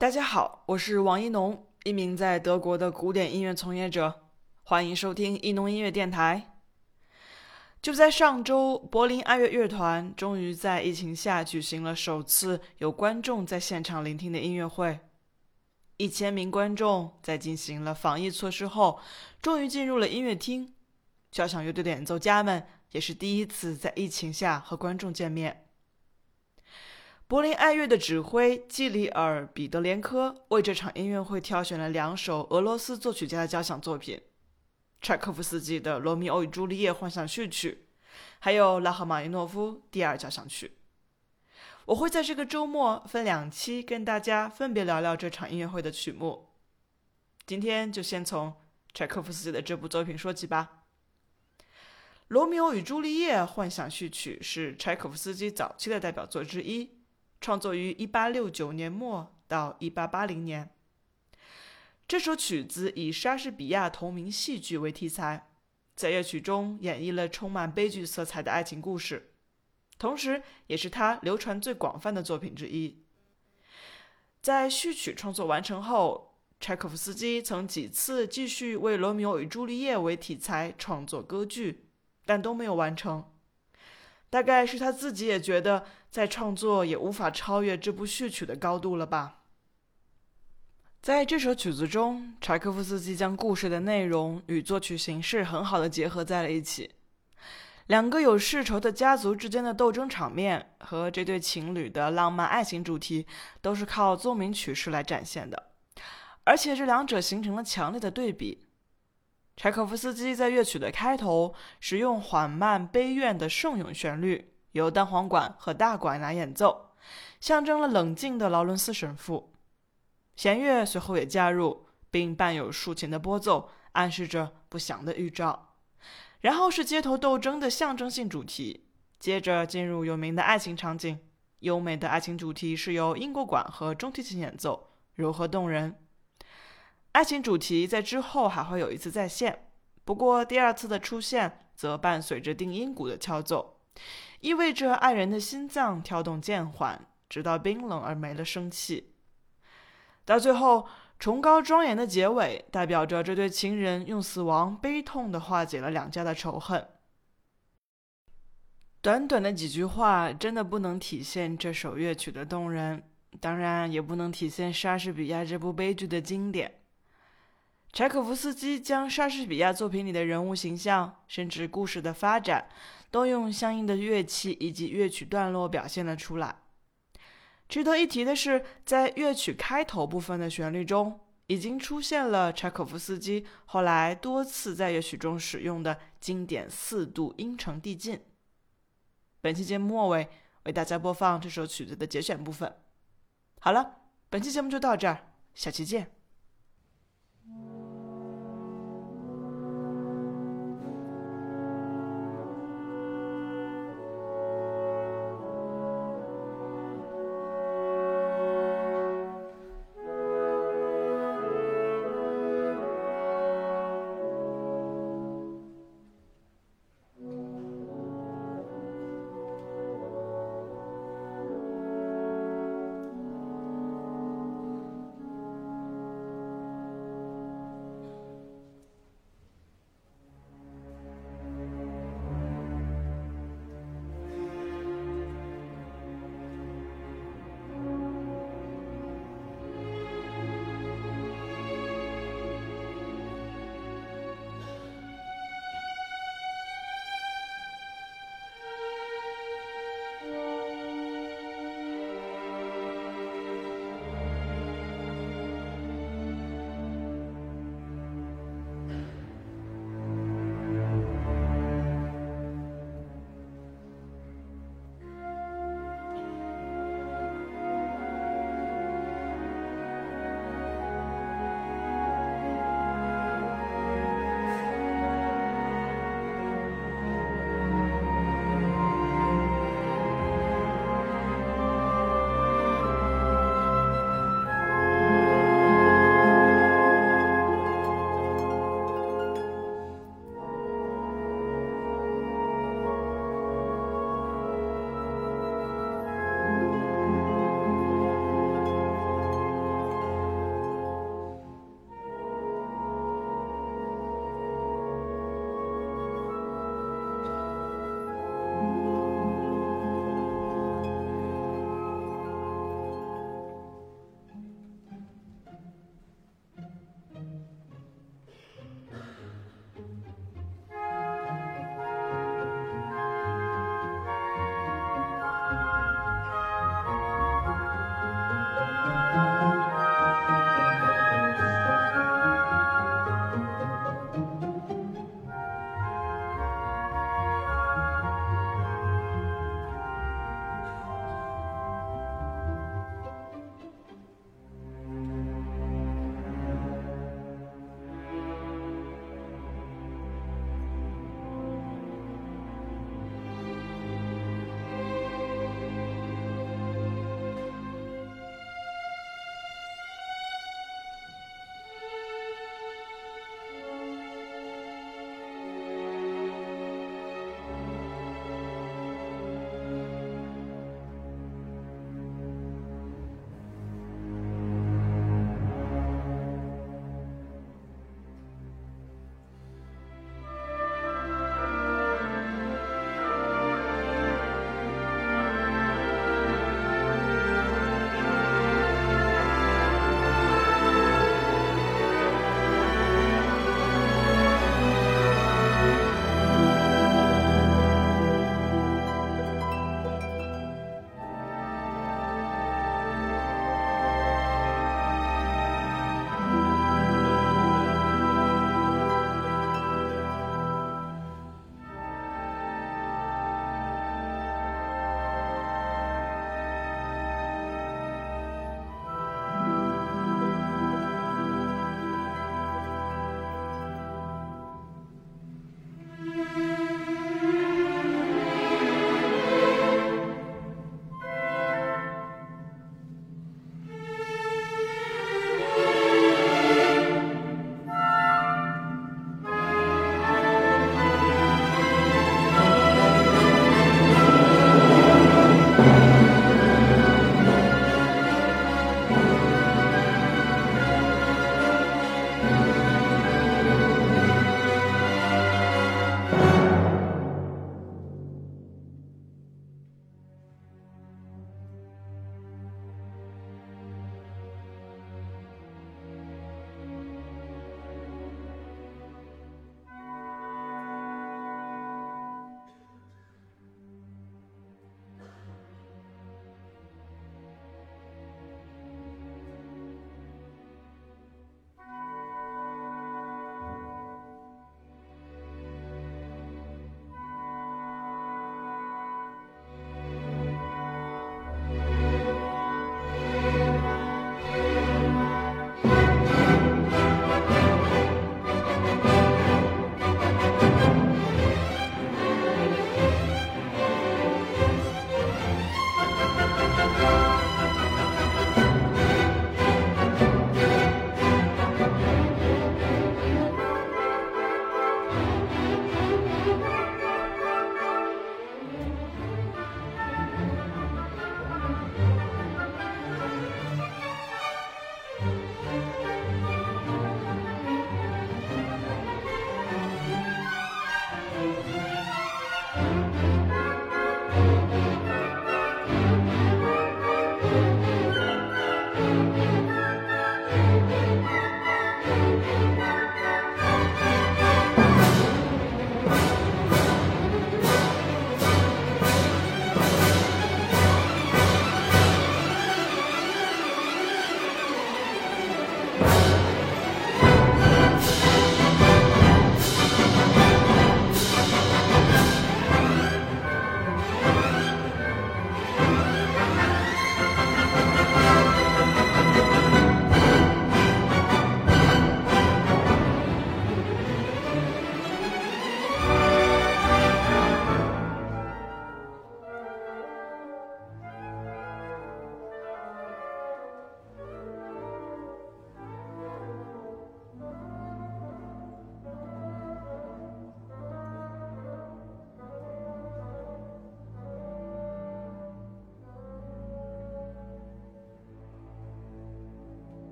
大家好，我是王一农，一名在德国的古典音乐从业者，欢迎收听一农音乐电台。就在上周，柏林爱乐乐团终于在疫情下举行了首次有观众在现场聆听的音乐会。一千名观众在进行了防疫措施后，终于进入了音乐厅。交响乐队的演奏家们也是第一次在疫情下和观众见面。柏林爱乐的指挥基里尔·彼得连科为这场音乐会挑选了两首俄罗斯作曲家的交响作品：柴可夫斯基的《罗密欧与朱丽叶》幻想序曲，还有拉赫玛尼诺夫第二交响曲。我会在这个周末分两期跟大家分别聊聊这场音乐会的曲目。今天就先从柴可夫斯基的这部作品说起吧。《罗密欧与朱丽叶》幻想序曲是柴可夫斯基早期的代表作之一。创作于1869年末到1880年。这首曲子以莎士比亚同名戏剧为题材，在乐曲中演绎了充满悲剧色彩的爱情故事，同时也是他流传最广泛的作品之一。在序曲创作完成后，柴可夫斯基曾几次继续为《罗密欧与朱丽叶》为题材创作歌剧，但都没有完成。大概是他自己也觉得，在创作也无法超越这部序曲的高度了吧。在这首曲子中，柴可夫斯基将故事的内容与作曲形式很好的结合在了一起。两个有世仇的家族之间的斗争场面和这对情侣的浪漫爱情主题，都是靠奏鸣曲式来展现的，而且这两者形成了强烈的对比。柴可夫斯基在乐曲的开头使用缓慢悲怨的圣咏旋律，由单簧管和大管来演奏，象征了冷静的劳伦斯神父。弦乐随后也加入，并伴有竖琴的拨奏，暗示着不祥的预兆。然后是街头斗争的象征性主题，接着进入有名的爱情场景。优美的爱情主题是由英国管和中提琴演奏，柔和动人。爱情主题在之后还会有一次再现，不过第二次的出现则伴随着定音鼓的敲奏，意味着爱人的心脏跳动渐缓，直到冰冷而没了生气。到最后，崇高庄严的结尾，代表着这对情人用死亡悲痛地化解了两家的仇恨。短短的几句话，真的不能体现这首乐曲的动人，当然也不能体现莎士比亚这部悲剧的经典。柴可夫斯基将莎士比亚作品里的人物形象，甚至故事的发展，都用相应的乐器以及乐曲段落表现了出来。值得一提的是，在乐曲开头部分的旋律中，已经出现了柴可夫斯基后来多次在乐曲中使用的经典四度音程递进。本期节目末尾为大家播放这首曲子的节选部分。好了，本期节目就到这儿，下期见。